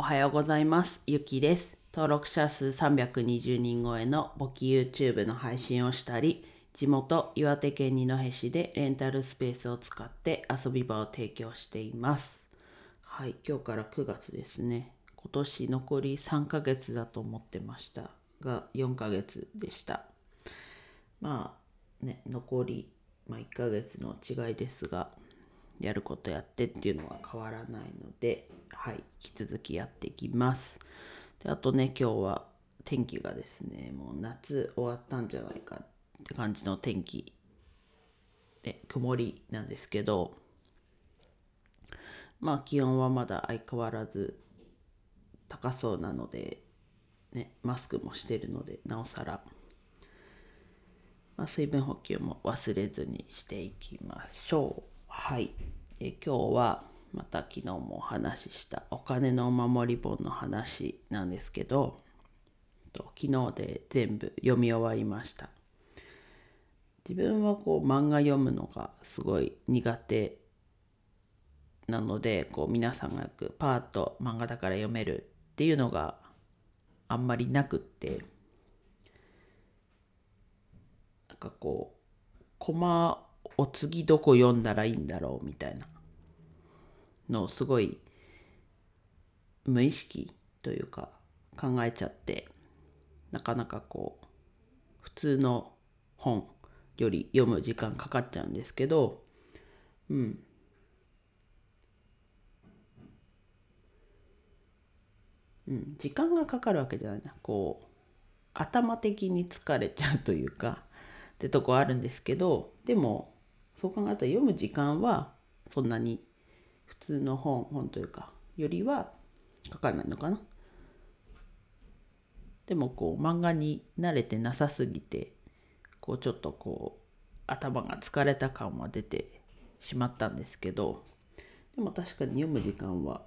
おはようございます。ゆきです。登録者数320人超えの簿記 YouTube の配信をしたり、地元岩手県二戸市でレンタルスペースを使って遊び場を提供しています。はい、今日から9月ですね。今年残り3ヶ月だと思ってましたが、4ヶ月でした。まあね、残り、まあ、1ヶ月の違いですが、やることやってっていうのは変わらないので、はい、引き続きやっていきます。であとね、今日は天気がですね、もう夏終わったんじゃないかって感じの天気で、曇りなんですけど、まあ気温はまだ相変わらず高そうなので、ね、マスクもしてるので、なおさら、ま、水分補給も忘れずにしていきましょう。はい。で今日はまた昨日もお話ししたお金のお守り本の話なんですけど、昨日で全部読み終わりました。自分はこう漫画読むのがすごい苦手なのでこう皆さんがよくパーッと漫画だから読めるっていうのがあんまりなくってなんかこうコマを次どこ読んだらいいんだろうみたいなのをすごい無意識というか考えちゃってなかなかこう普通の本より読む時間かかっちゃうんですけどうん。うん、時間がかかるわけじゃないな。こう頭的に疲れちゃうというか。ってとこあるんですけどでもそう考えたら読む時間はそんなに普通の本本というかよりはかかんないのかな。でもこう漫画に慣れてなさすぎてこうちょっとこう頭が疲れた感は出てしまったんですけどでも確かに読む時間は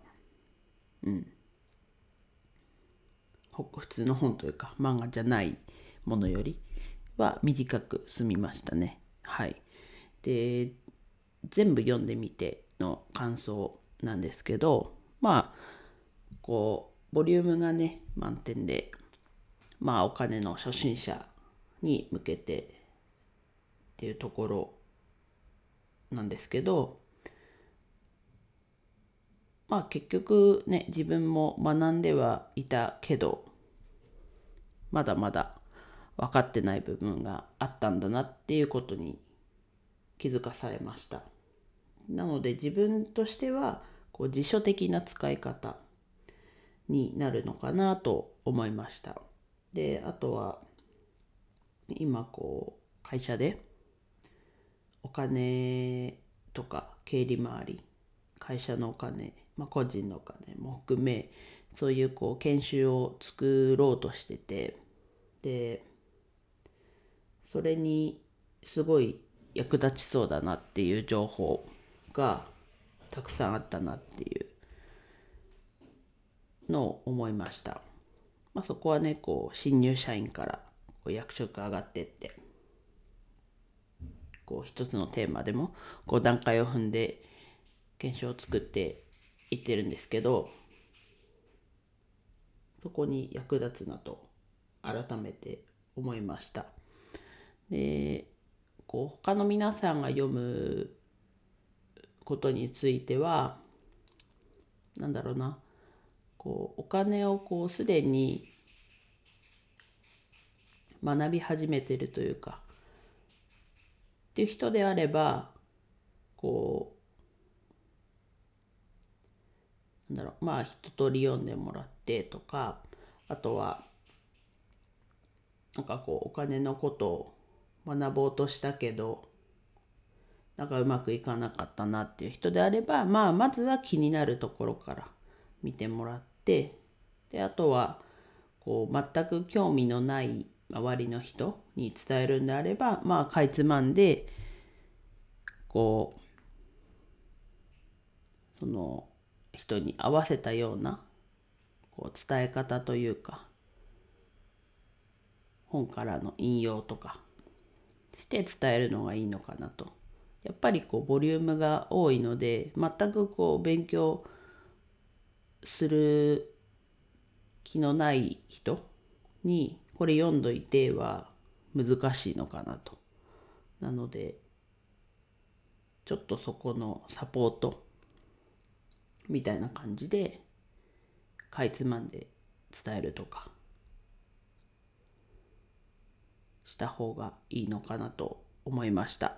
うん。普通の本というか漫画じゃないものよりは短く済みましたね。はい。で、全部読んでみての感想なんですけど、まあ、こう、ボリュームがね、満点で、まあ、お金の初心者に向けてっていうところなんですけど、まあ結局ね自分も学んではいたけどまだまだ分かってない部分があったんだなっていうことに気づかされました。なので自分としてはこう辞書的な使い方になるのかなと思いました。であとは今こう会社でお金とか経理回り会社のお金まあ、個人のお金も含めそういうこう研修を作ろうとしててでそれにすごい役立ちそうだなっていう情報がたくさんあったなっていうのを思いました。まあ、そこはねこう新入社員からこう役職上がってってこう一つのテーマでもこう段階を踏んで研修を作って言ってるんですけどそこに役立つなと改めて思いましたでこう他の皆さんが読むことについてはなんだろうなこうお金をこうすでに学び始めてるというかっていう人であればこうなんだろうまあ一通り読んでもらってとかあとはなんかこうお金のことを学ぼうとしたけどなんかうまくいかなかったなっていう人であればまあまずは気になるところから見てもらってであとはこう全く興味のない周りの人に伝えるんであればまあかいつまんでこうその人に合わせたようなこう伝え方というか本からの引用とかして伝えるのがいいのかなとやっぱりこうボリュームが多いので全くこう勉強する気のない人にこれ読んどいては難しいのかなと。なのでちょっとそこのサポートみたいな感じでかいつまんで伝えるとかした方がいいのかなと思いました。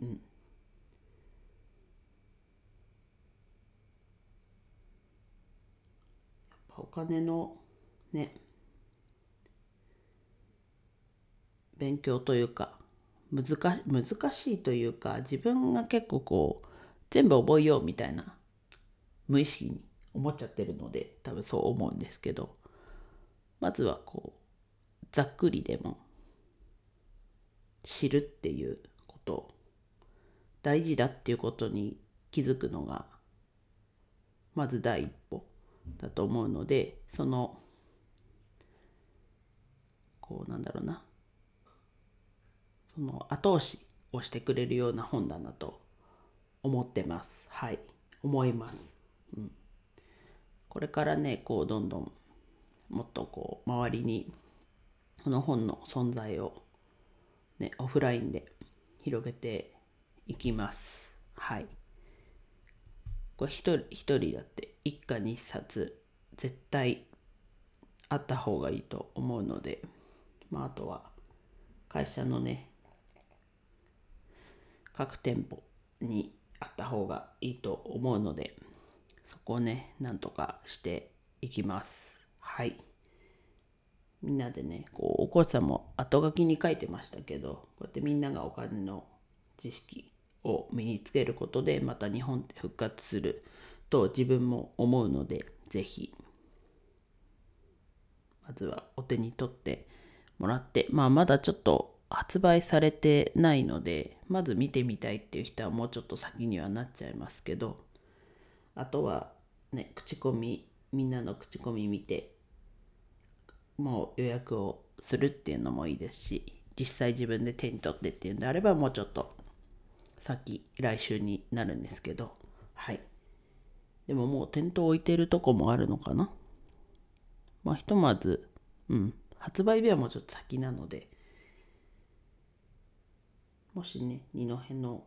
うん、お金のね勉強というか難難しいというか自分が結構こう全部覚えようみたいな無意識に思っちゃってるので多分そう思うんですけどまずはこうざっくりでも知るっていうこと大事だっていうことに気づくのがまず第一歩だと思うのでそのこうなんだろうな。その後押しをしてくれるような本だなと思ってます。はい。思います、うん、これからねこうどんどんもっとこう周りにこの本の存在をねオフラインで広げていきます。はい。これ一人一人だって一家に一冊絶対あった方がいいと思うのでまああとは会社のね各店舗にあった方がいいと思うのでそこをねなんとかしていきます。はい。みんなでねこうお母さんも後書きに書いてましたけどこうやってみんながお金の知識を身につけることでまた日本って復活すると自分も思うので是非まずはお手に取ってもらってまあまだちょっと発売されてないのでまず見てみたいっていう人はもうちょっと先にはなっちゃいますけどあとはね口コミみんなの口コミ見てもう予約をするっていうのもいいですし実際自分で手に取ってっていうんであればもうちょっと先来週になるんですけど。はい。でももう店頭置いてるとこもあるのかな？まあひとまずうん。発売日はもうちょっと先なので。もしね二戸の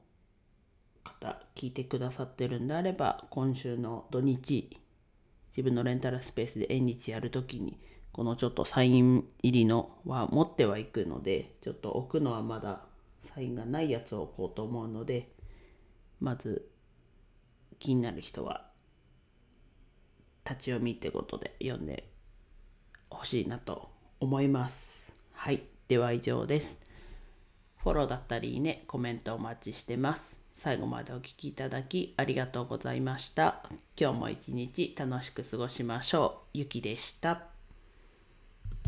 方聞いてくださってるんであれば今週の土日自分のレンタルスペースで縁日やるときにこのちょっとサイン入りのは持ってはいくのでちょっと置くのはまだサインがないやつを置こうと思うのでまず気になる人は立ち読みってことで読んでほしいなと思います。はい。では以上です。フォローだったりね、コメントお待ちしてます。最後までお聴きいただきありがとうございました。今日も一日楽しく過ごしましょう。ゆきでした。